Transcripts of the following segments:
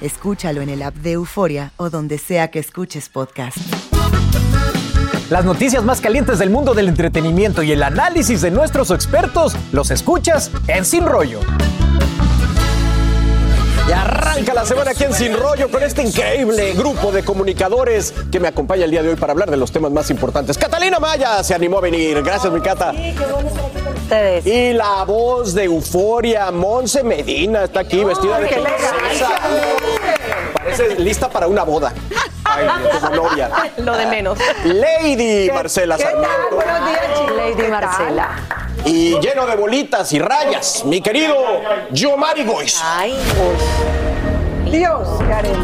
Escúchalo en el app de Euforia o donde sea que escuches podcast. Las noticias más calientes del mundo del entretenimiento y el análisis de nuestros expertos los escuchas en Sin Rollo. Y arranca la semana aquí en Sin Rollo con este increíble grupo de comunicadores que me acompaña el día de hoy para hablar de los temas más importantes. Catalina Maya se animó a venir. Gracias, mi Cata. Ustedes. Y la voz de Euforia, Monse Medina, está aquí vestida de qué princesa. Parece lista para una boda. Ay, como novia. Lo de menos. Lady Marcela Sarmiento. Buenos días, chicos. Lady Marcela. Y lleno de bolitas y rayas, mi querido Yomari Gois. Ay, Dios, Karen.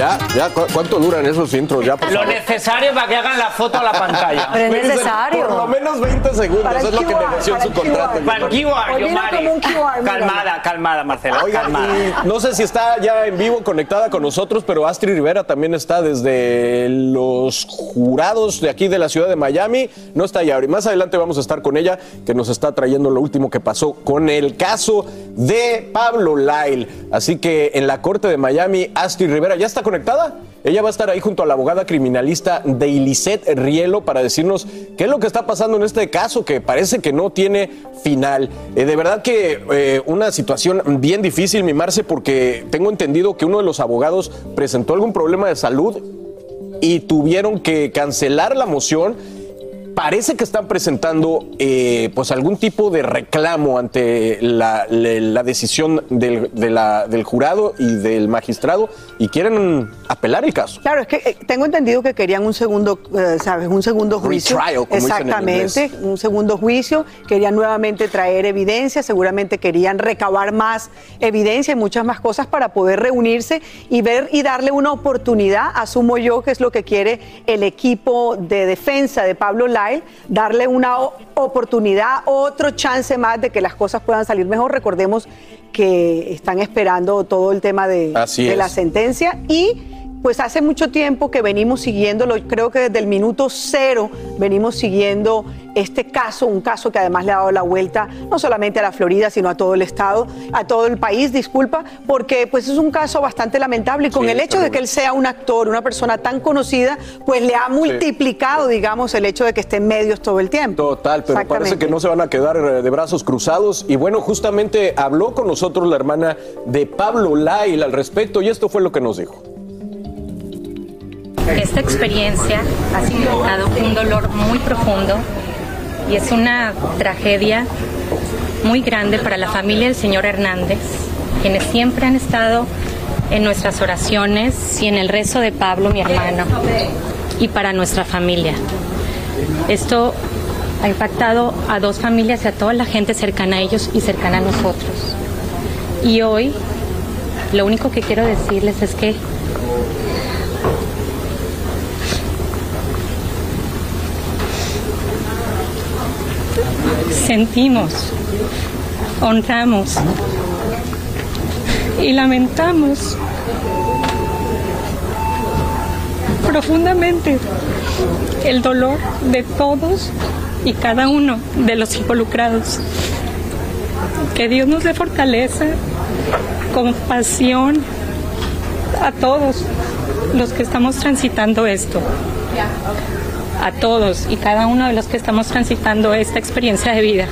Ya, ya, ¿cu- ¿cuánto duran esos intros? Ya, por Lo favor. necesario para que hagan la foto a la pantalla. pero es Puede ser necesario. Por lo menos 20 segundos, Para es lo que negoció en su contrato. QR. Para el QR, Hoy vino Yomari. como un QR, mira. Calmada, calmada, Marcela. Oiga, calmada. y no sé si está ya en vivo conectada con nosotros, pero Astrid Rivera también está desde los jurados de aquí de la ciudad de Miami. No está ya, y más adelante vamos a estar con ella, que nos está trayendo lo último que pasó con el caso de Pablo Lyle. Así que en la corte de Miami, Astrid Rivera ya está conectada. Ella va a estar ahí junto a la abogada criminalista de Ilicet Rielo para decirnos qué es lo que está pasando en este caso que parece que no tiene final. Eh, de verdad que eh, una situación bien difícil, mi Marce, porque tengo entendido que uno de los abogados presentó algún problema de salud y tuvieron que cancelar la moción. Parece que están presentando eh, pues algún tipo de reclamo ante la, decisión del, de la- del jurado y del magistrado y quieren apelar el caso. Claro, es que eh, tengo entendido que querían un segundo, eh, ¿sabes? Un segundo juicio. Retrial, como dicen en Exactamente, un segundo juicio. Querían nuevamente traer evidencia, seguramente querían recabar más evidencia y muchas más cosas para poder reunirse y ver y darle una oportunidad, asumo yo que es lo que quiere el equipo de defensa de Pablo Darle una oportunidad, otro chance más de que las cosas puedan salir mejor. Recordemos que están esperando todo el tema de, de la sentencia y pues hace mucho tiempo que venimos siguiéndolo, creo que desde el minuto cero venimos siguiendo este caso, un caso que además le ha dado la vuelta no solamente a la Florida, sino a todo el estado, a todo el país, disculpa, porque pues es un caso bastante lamentable y con Sí, el hecho de que él sea un actor, una persona tan conocida, pues le ha multiplicado, digamos, el hecho de que esté en medios todo el tiempo. Total, pero parece que no se van a quedar eh, de brazos cruzados. Y bueno, justamente habló con nosotros la hermana de Pablo Lyle al respecto y esto fue lo que nos dijo. Esta experiencia ha significado un dolor muy profundo y es una tragedia muy grande para la familia del señor Hernández quienes siempre han estado en nuestras oraciones y en el rezo de Pablo, mi hermano, y para nuestra familia. Esto ha impactado a dos familias y a toda la gente cercana a ellos y cercana a nosotros. Y hoy lo único que quiero decirles es que sentimos, honramos y lamentamos profundamente el dolor de todos y cada uno de los involucrados. Que Dios nos dé fortaleza, compasión a todos los que estamos transitando esto. A todos y cada uno de los que estamos transitando esta experiencia de vida.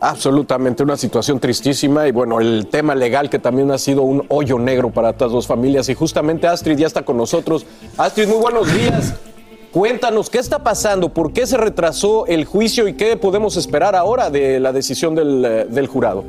Absolutamente, una situación tristísima y bueno, el tema legal que también ha sido un hoyo negro para estas dos familias y justamente Astrid ya está con nosotros. Astrid, muy buenos días. Cuéntanos, ¿qué está pasando? ¿Por qué se retrasó el juicio y qué podemos esperar ahora de la decisión del, eh, del jurado?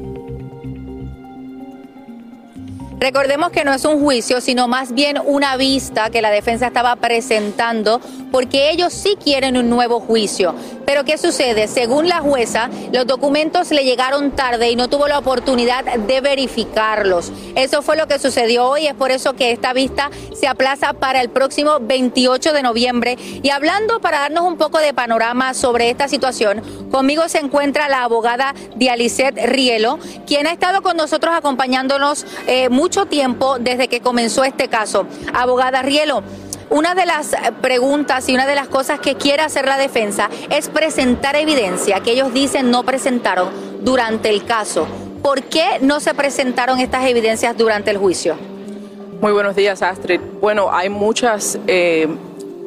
Recordemos que no es un juicio, sino más bien una vista que la defensa estaba presentando porque ellos sí quieren un nuevo juicio. Pero ¿qué sucede? Según la jueza, los documentos le llegaron tarde y no tuvo la oportunidad de verificarlos. Eso fue lo que sucedió hoy, es por eso que esta vista se aplaza para el próximo 28 de noviembre. Y hablando para darnos un poco de panorama sobre esta situación, conmigo se encuentra la abogada Dialicet Rielo, quien ha estado con nosotros acompañándonos eh, mucho tiempo desde que comenzó este caso. Abogada Rielo, una de las preguntas y una de las cosas que quiere hacer la defensa es presentar evidencia que ellos dicen no presentaron durante el caso. ¿Por qué no se presentaron estas evidencias durante el juicio? Muy buenos días, Astrid. Bueno, hay muchas eh,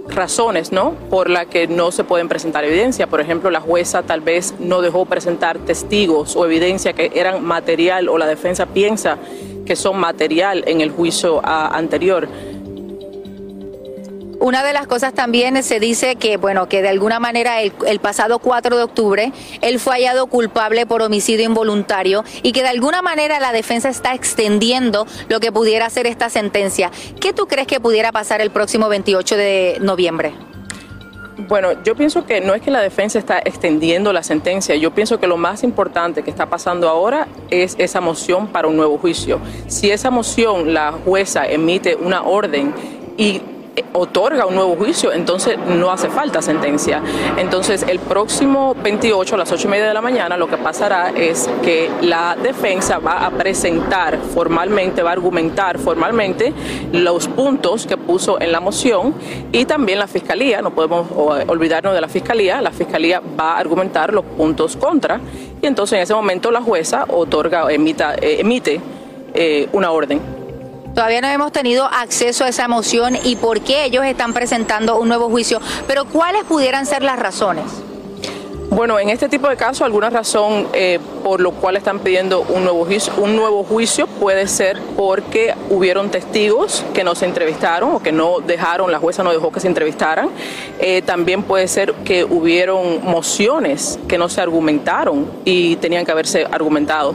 razones, ¿no? Por las que no se pueden presentar evidencia. Por ejemplo, la jueza tal vez no dejó presentar testigos o evidencia que eran material o la defensa piensa que son material en el juicio ah, anterior. Una de las cosas también se dice que, bueno, que de alguna manera el, el, pasado 4 de octubre él fue hallado culpable por homicidio involuntario y que de alguna manera la defensa está extendiendo lo que pudiera ser esta sentencia. ¿Qué tú crees que pudiera pasar el próximo 28 de noviembre? Bueno, yo pienso que no es que la defensa está extendiendo la sentencia, yo pienso que lo más importante que está pasando ahora es esa moción para un nuevo juicio. Si esa moción la jueza emite una orden y otorga un nuevo juicio, entonces no hace falta sentencia. Entonces, el próximo 28 a las 8 y media de la mañana, lo que pasará es que la defensa va a presentar formalmente, va a argumentar formalmente los puntos que puso en la moción y también la fiscalía, no podemos olvidarnos de la fiscalía, la fiscalía va a argumentar los puntos contra y entonces en ese momento la jueza otorga, emita, eh, emite eh, una orden. Todavía no hemos tenido acceso a esa moción y por qué ellos están presentando un nuevo juicio, pero ¿cuáles pudieran ser las razones? Bueno, en este tipo de casos, alguna razón eh, por lo cual están pidiendo un nuevo, juicio, un nuevo juicio puede ser porque hubieron testigos que no se entrevistaron o que no dejaron, la jueza no dejó que se entrevistaran. Eh, también puede ser que hubieron mociones que no se argumentaron y tenían que haberse argumentado.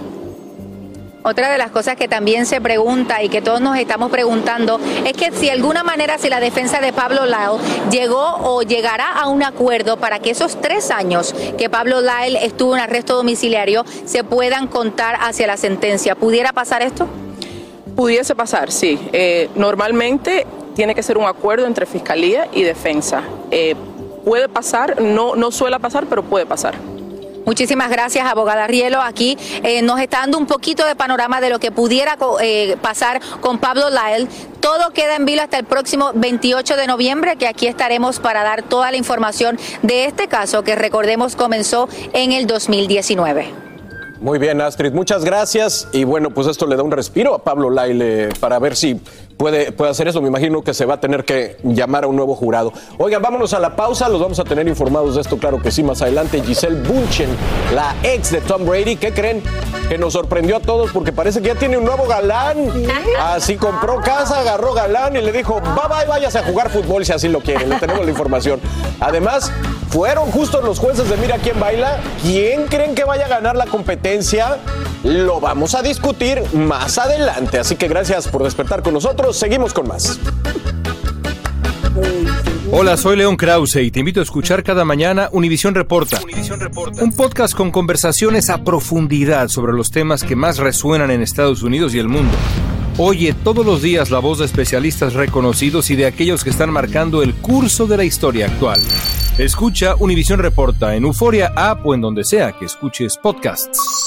Otra de las cosas que también se pregunta y que todos nos estamos preguntando es que si de alguna manera si la defensa de Pablo Lyle llegó o llegará a un acuerdo para que esos tres años que Pablo Lyle estuvo en arresto domiciliario se puedan contar hacia la sentencia. ¿Pudiera pasar esto? Pudiese pasar, sí. Eh, normalmente tiene que ser un acuerdo entre fiscalía y defensa. Eh, puede pasar, no, no suele pasar, pero puede pasar. Muchísimas gracias, abogada Rielo. Aquí eh, nos está dando un poquito de panorama de lo que pudiera eh, pasar con Pablo Lyle. Todo queda en vilo hasta el próximo 28 de noviembre, que aquí estaremos para dar toda la información de este caso que recordemos comenzó en el 2019. Muy bien, Astrid, muchas gracias. Y bueno, pues esto le da un respiro a Pablo Laile para ver si puede, puede hacer eso. Me imagino que se va a tener que llamar a un nuevo jurado. Oigan, vámonos a la pausa, los vamos a tener informados de esto, claro que sí, más adelante. Giselle Bunchen, la ex de Tom Brady, ¿qué creen? Que nos sorprendió a todos porque parece que ya tiene un nuevo galán. Así compró casa, agarró galán y le dijo, bye bye, váyase a jugar fútbol si así lo quiere. Le tenemos la información. Además, fueron justos los jueces de Mira quién baila. ¿Quién creen que vaya a ganar la competencia? Lo vamos a discutir más adelante. Así que gracias por despertar con nosotros. Seguimos con más. Hola, soy León Krause y te invito a escuchar cada mañana Univisión Reporta, un podcast con conversaciones a profundidad sobre los temas que más resuenan en Estados Unidos y el mundo. Oye todos los días la voz de especialistas reconocidos y de aquellos que están marcando el curso de la historia actual. Escucha Univisión Reporta en Euforia App o en donde sea que escuches podcasts.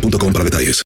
boostmobile.com para detalles.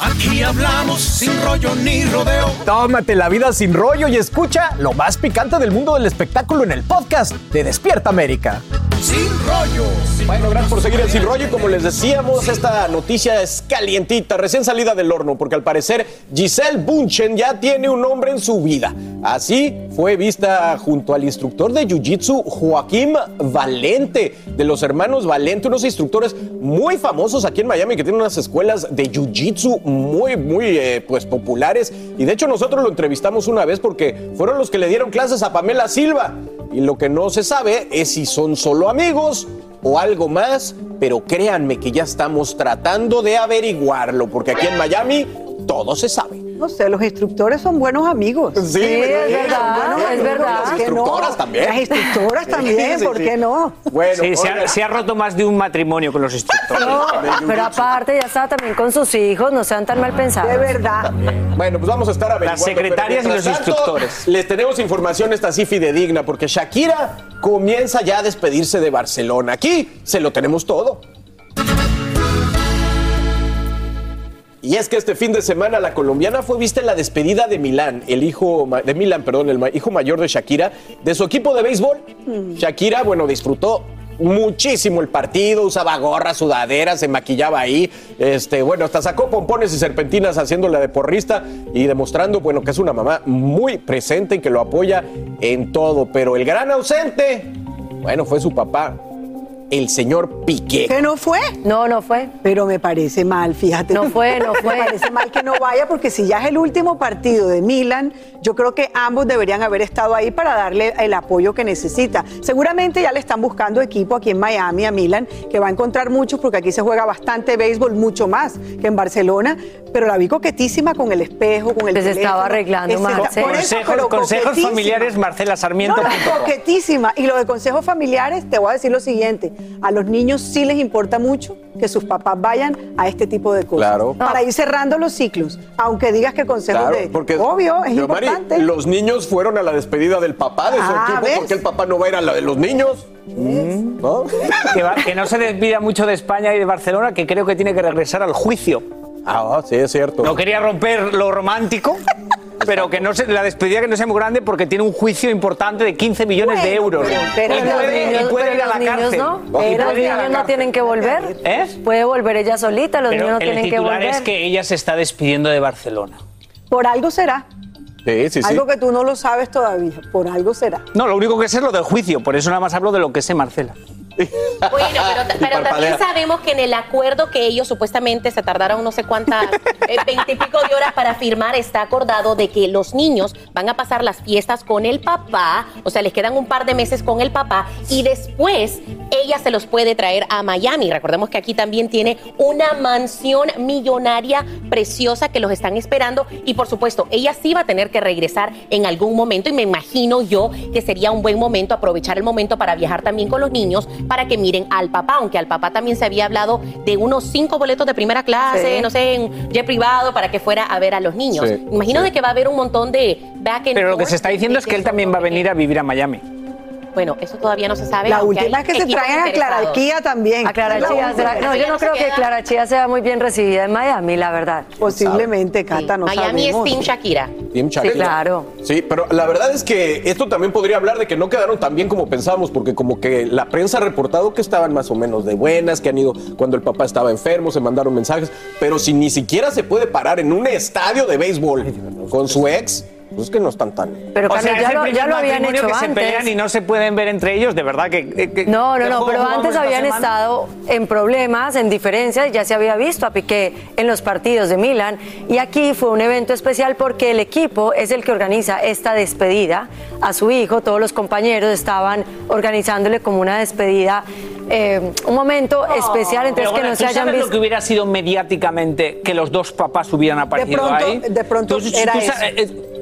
Aquí hablamos sin rollo ni rodeo. Tómate la vida sin rollo y escucha lo más picante del mundo del espectáculo en el podcast de Despierta América. Sin rollo. Bueno, gracias por seguir en Sin Rollo. Y como les decíamos, esta noticia es calientita, recién salida del horno, porque al parecer Giselle Bunchen ya tiene un hombre en su vida. Así fue vista junto al instructor de Jiu-Jitsu Joaquín Valente, de los hermanos Valente, unos instructores muy famosos aquí en Miami que tienen unas escuelas de Jiu-Jitsu muy, muy eh, pues, populares. Y de hecho nosotros lo entrevistamos una vez porque fueron los que le dieron clases a Pamela Silva. Y lo que no se sabe es si son solo amigos o algo más, pero créanme que ya estamos tratando de averiguarlo, porque aquí en Miami todo se sabe. No sé, los instructores son buenos amigos. Sí, es verdad, es verdad. ¿por Las no? instructoras también. Las instructoras también, Sí, ¿por sí. qué no? Bueno, Sí, se ha, oiga. se ha roto más de un matrimonio con los instructores. No, pero aparte ya estaba también con sus hijos, no sean tan mal pensados. De verdad. Bueno, pues vamos a estar averiguando. Las secretarias y los tanto, instructores. Les tenemos información esta sí fidedigna, porque Shakira comienza ya a despedirse de Barcelona. Aquí se lo tenemos todo. Y es que este fin de semana la colombiana fue vista en la despedida de Milán, el hijo de Milán, perdón, el hijo mayor de Shakira, de su equipo de béisbol. Shakira, bueno, disfrutó muchísimo el partido, usaba gorra, sudadera, se maquillaba ahí, este, bueno, hasta sacó pompones y serpentinas haciéndola de porrista y demostrando, bueno, que es una mamá muy presente y que lo apoya en todo, pero el gran ausente, bueno, fue su papá, el señor Piqué. ¿Que no fue? No, no fue. Pero me parece mal, fíjate. No fue, no fue. Me parece mal que no vaya porque si ya es el último partido de Milan, yo creo que ambos deberían haber estado ahí para darle el apoyo que necesita. Seguramente ya le están buscando equipo aquí en Miami a Milan, que va a encontrar muchos porque aquí se juega bastante béisbol, mucho más que en Barcelona, pero la vi coquetísima con el espejo, con el Pues teléfono. estaba arreglando, Ese- Marce. por eso, Consejos, consejos familiares, Marcela Sarmiento. No, no, coquetísima. Y lo de consejos familiares, te voy a decir lo siguiente. A los niños sí les importa mucho que sus papás vayan a este tipo de cosas. Claro. Para ir cerrando los ciclos. Aunque digas que consejos Claro, de... porque Obvio, es Yo, Mari, importante. los niños fueron a la despedida del papá de su Ah, equipo, ¿ves? porque el papá no va a ir a la de los niños. ¿No? Que, va- que no se despida mucho de España y de Barcelona, que creo que tiene que regresar al juicio. Ah, sí, es cierto. No quería romper lo romántico, pero que no se, la despedida que no sea muy grande porque tiene un juicio importante de 15 millones de euros. pero- pero y los puede, niños- y puede pero ir a la niños cárcel. no. Y Pero los niños no tienen que volver. ¿Eh? Puede volver ella solita, los Pero niños no el tienen que titular volver. es que ella se está despidiendo de Barcelona. Por algo será. Sí, sí, sí. Algo que tú no lo sabes todavía, por algo será. No, lo único que sé es lo del juicio, por eso nada más hablo de lo que sé Marcela. Bueno, pero, pero también sabemos que en el acuerdo que ellos supuestamente se tardaron no sé cuántas, eh, veintipico de horas para firmar, está acordado de que los niños van a pasar las fiestas con el papá, o sea, les quedan un par de meses con el papá y después ella se los puede traer a Miami. Recordemos que aquí también tiene una mansión millonaria preciosa que los están esperando y por supuesto, ella sí va a tener que regresar en algún momento y me imagino yo que sería un buen momento aprovechar el momento para viajar también con los niños para que miren al papá, aunque al papá también se había hablado de unos cinco boletos de primera clase, Sí. no sé, en jet privado para que fuera a ver a los niños. Sí, Imagino sí. de que va a haber un montón de back and Pero lo que se está diciendo es que él también va a venir a vivir a Miami. Bueno, eso todavía no se sabe. La última es que se traen a Clara interesados. Chía también. A Clara Chía, será- no, yo no creo que Clara Chía sea muy bien recibida en Miami, la verdad. Posiblemente, Cata, no Miami es. Team Shakira. Team Shakira. Sí, claro. Sí, pero la verdad es que esto también podría hablar de que no quedaron tan bien como pensábamos, porque como que la prensa ha reportado que estaban más o menos de buenas, que han ido cuando el papá estaba enfermo, se mandaron mensajes, pero si ni siquiera se puede parar en un estadio de béisbol con su ex, pues es que no están tan... Pero o Carlos, sea, ya lo- ya lo habían hecho que se antes. pelean y no se pueden ver entre ellos, de verdad que... que- No, no, ¿qué no, pero antes habían semana? estado en problemas, en diferencias, ya se había visto a Piqué en los partidos de Milan y aquí fue un evento especial porque el equipo es el que organiza esta despedida a su hijo, todos los compañeros estaban organizándole como una despedida, eh, un momento especial, entonces Pero, que no se ¿tú hayan visto. lo que hubiera sido mediáticamente que los dos papás hubieran aparecido pronto- ahí? de pronto Tú- era tú eso.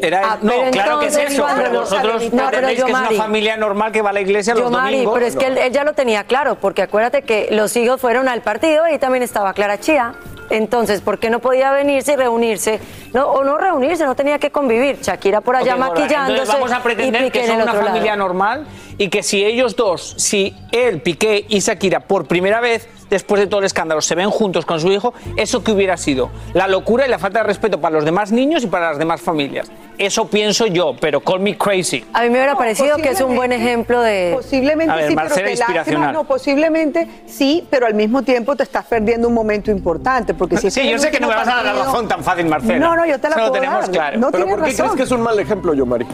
Era- Ah, no, claro que es eso, pero no vosotros no, pero que es Mari. una familia normal que va a la iglesia los Mari, domingos. pero es que él, él ya lo tenía claro, porque acuérdate que los hijos fueron al partido y también estaba Clara Chía. Entonces, ¿por qué no podía venirse y reunirse? No, o no reunirse, no tenía que convivir. Shakira por allá Ok, Nora, maquillándose. Entonces vamos a y pretender Piqué que son una otro lado. familia normal y que si ellos dos, si él, Piqué y Shakira por primera vez después de todo el escándalo se ven juntos con su hijo, eso que hubiera sido la locura y la falta de respeto para los demás niños y para las demás familias. Eso pienso yo, pero call me crazy. A mí me hubiera parecido que es un buen ejemplo de... Posiblemente A ver, sí, Marcela, pero qué lástima, inspiracional. no, posiblemente sí, pero al mismo tiempo te estás perdiendo un momento importante, porque si Sí, yo sé que no me vas a dar la razón tan fácil, Marcela. No, no, yo te la Eso lo puedo tenemos dar. claro. No ¿Pero por qué razón. crees que es un mal ejemplo, yo, Mari?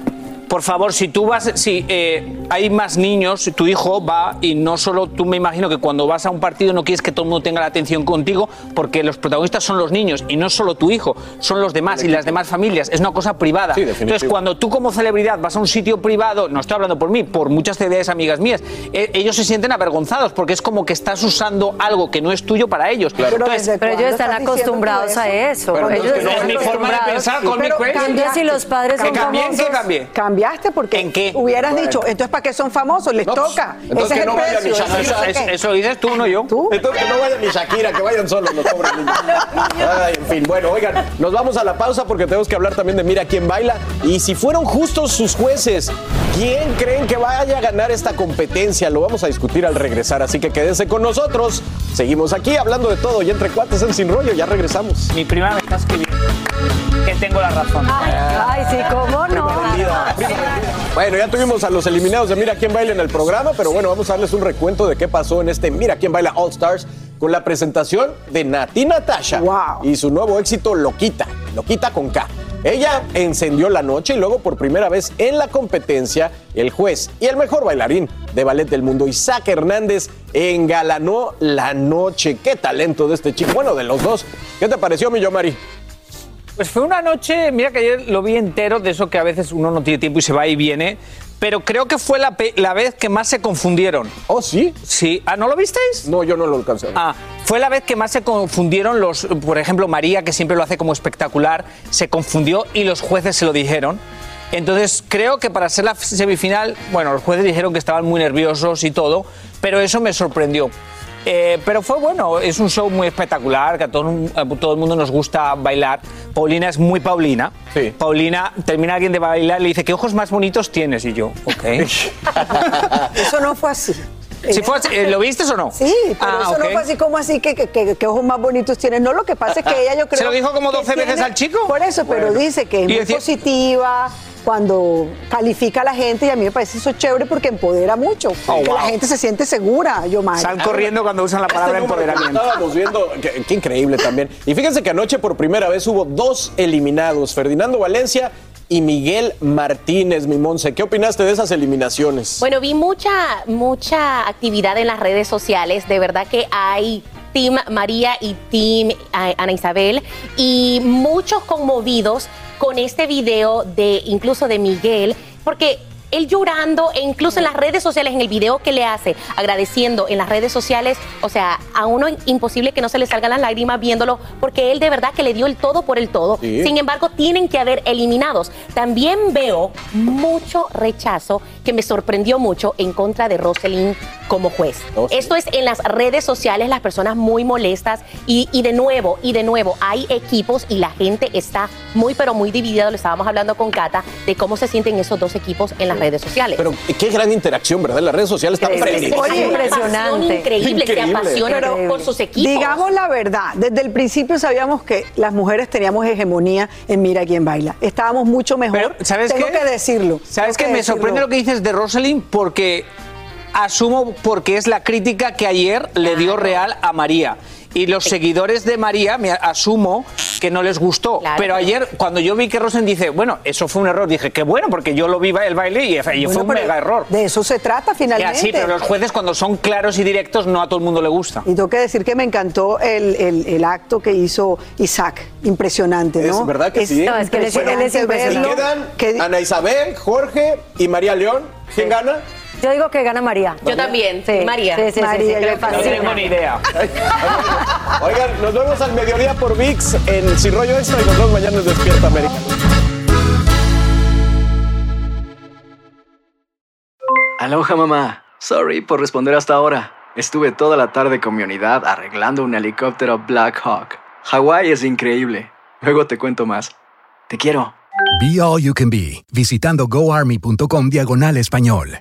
Por favor, si tú vas, si eh, hay más niños, tu hijo va y no solo tú me imagino que cuando vas a un partido no quieres que todo el mundo tenga la atención contigo porque los protagonistas son los niños y no solo tu hijo, son los demás y las demás familias. Es una cosa privada. Sí. Entonces, cuando tú como celebridad vas a un sitio privado, no estoy hablando por mí, por muchas celebridades amigas mías, eh, ellos se sienten avergonzados porque es como que estás usando algo que no es tuyo para ellos. Entonces, Pero ellos están acostumbrados a eso. Pero ellos entonces no es mi forma de pensar, crazy. Cambia si los padres ¿Que cambié? Cambiaste porque ¿En qué? hubieras Bueno. dicho, entonces ¿para qué son famosos? Les No, pues, toca. entonces Ese que es no el vayan precio. ni Shakira. Eso, Eso, ¿qué? eso dices tú, no yo. Entonces que no vayan ni Shakira, que vayan solos los pobres niños. Ay, en fin, bueno, oigan, nos vamos a la pausa porque tenemos que hablar también de Mira quién baila. Y si fueron justos sus jueces, ¿quién creen que vaya a ganar esta competencia? Lo vamos a discutir al regresar, así que quédense con nosotros. Seguimos aquí hablando de todo y entre cuates en Sin Rollo, ya regresamos. Mi prima me está escribiendo que tengo la razón. Ay, sí, ¿cómo no? Bueno, ya tuvimos a los eliminados de Mira quién baila en el programa, pero bueno, vamos a darles un recuento de qué pasó en este Mira quién baila All Stars con la presentación de Nati Natasha y su nuevo éxito Loquita, Loquita con K. Ella encendió la noche y luego por primera vez en la competencia, el juez y el mejor bailarín de ballet del mundo, Isaac Hernández, engalanó la noche. Qué talento de este chico. Bueno, de los dos. ¿Qué te pareció, mi Mari? Pues fue una noche, mira que ayer lo vi entero, de eso que a veces uno no tiene tiempo y se va y viene, pero creo que fue la, la vez que más se confundieron. ¿Oh, sí? Sí. ¿Ah, no lo visteis? No, yo no lo alcancé. Ah, fue la vez que más se confundieron los, por ejemplo, María, que siempre lo hace como espectacular, se confundió y los jueces se lo dijeron. Entonces, creo que para ser la semifinal, bueno, los jueces dijeron que estaban muy nerviosos y todo, pero eso me sorprendió. Eh, pero fue bueno, es un show muy espectacular, que a todo, a todo el mundo nos gusta bailar. Paulina es muy Paulina. Paulina termina alguien de bailar y le dice, ¿qué ojos más bonitos tienes? Y yo, ok. Eso no fue así. Si fue así, ¿Lo viste o no? Sí, pero Ah, eso ok. no fue así como así que, que, que- que ojos más bonitos tienes. No, lo que pasa es que ella yo creo ¿Se lo dijo como que 12 veces al chico? Por eso, pero Bueno. dice que es muy decía- positiva cuando califica a la gente y a mí me parece eso chévere porque empodera mucho. Oh, que la gente se siente segura, yo más. Sal corriendo cuando usan la palabra Este que empoderamiento. Estábamos viendo, qué, qué increíble también. Y fíjense que anoche por primera vez hubo dos eliminados, Ferdinando Valencia y Miguel Martínez, mi Monse. ¿Qué opinaste de esas eliminaciones? Bueno, vi mucha, mucha actividad en las redes sociales. De verdad que hay Team María y Team eh, Ana Isabel y muchos conmovidos con este video de incluso de Miguel, porque él llorando e incluso en las redes sociales, en el video que le hace, agradeciendo en las redes sociales, o sea, a uno imposible que no se le salgan las lágrimas viéndolo, porque él de verdad que le dio el todo por el todo. Sí. Sin embargo, tienen que haber eliminados. También veo mucho rechazo que me sorprendió mucho en contra de Roselyn como juez. Esto es en las redes sociales, las personas muy molestas y, y de nuevo, y de nuevo, hay equipos y la gente está muy, pero muy dividida, lo estábamos hablando con Cata, de cómo se sienten esos dos equipos en las redes sociales. Pero qué gran interacción, ¿verdad? Las redes sociales están Es- es- es impresionante. Increíble, se apasionan Pero por sus equipos. Digamos la verdad, desde el principio sabíamos que las mujeres teníamos hegemonía en Mira quién baila. Estábamos mucho mejor. ¿Sabes Tengo qué? que decirlo. ¿Sabes qué? que Me sorprende lo que dices de Rosalind porque asumo porque es la crítica que ayer le dio Real a María. Y los seguidores de María, me asumo que no les gustó. pero ayer, cuando yo vi que Rosen dice, bueno, eso fue un error, dije, qué bueno, porque yo lo vi el baile y, y fue Bueno, un mega error. De eso se trata finalmente. Sí, pero los jueces cuando son claros y directos no a todo el mundo le gusta. Y tengo que decir que me encantó el, el- el acto que hizo Isaac. Impresionante, ¿no? Es verdad que sí. No, es que él es- es impresionante. quedan Ana Isabel, Jorge y María León. ¿Quién gana? Yo digo que gana María. Yo también, Sí. María. Sí, sí, sí, María, sí, yo. No tengo ni idea. Oigan, nos vemos al mediodía por VIX en Sin Rollo Extra y nos vemos mañana en Despierta América. Aloha mamá. Sorry por responder hasta ahora. Estuve toda la tarde con mi unidad arreglando un helicóptero Black Hawk. Hawái es increíble. Luego te cuento más. Te quiero. Be All You Can Be, visitando goarmy.com diagonal español.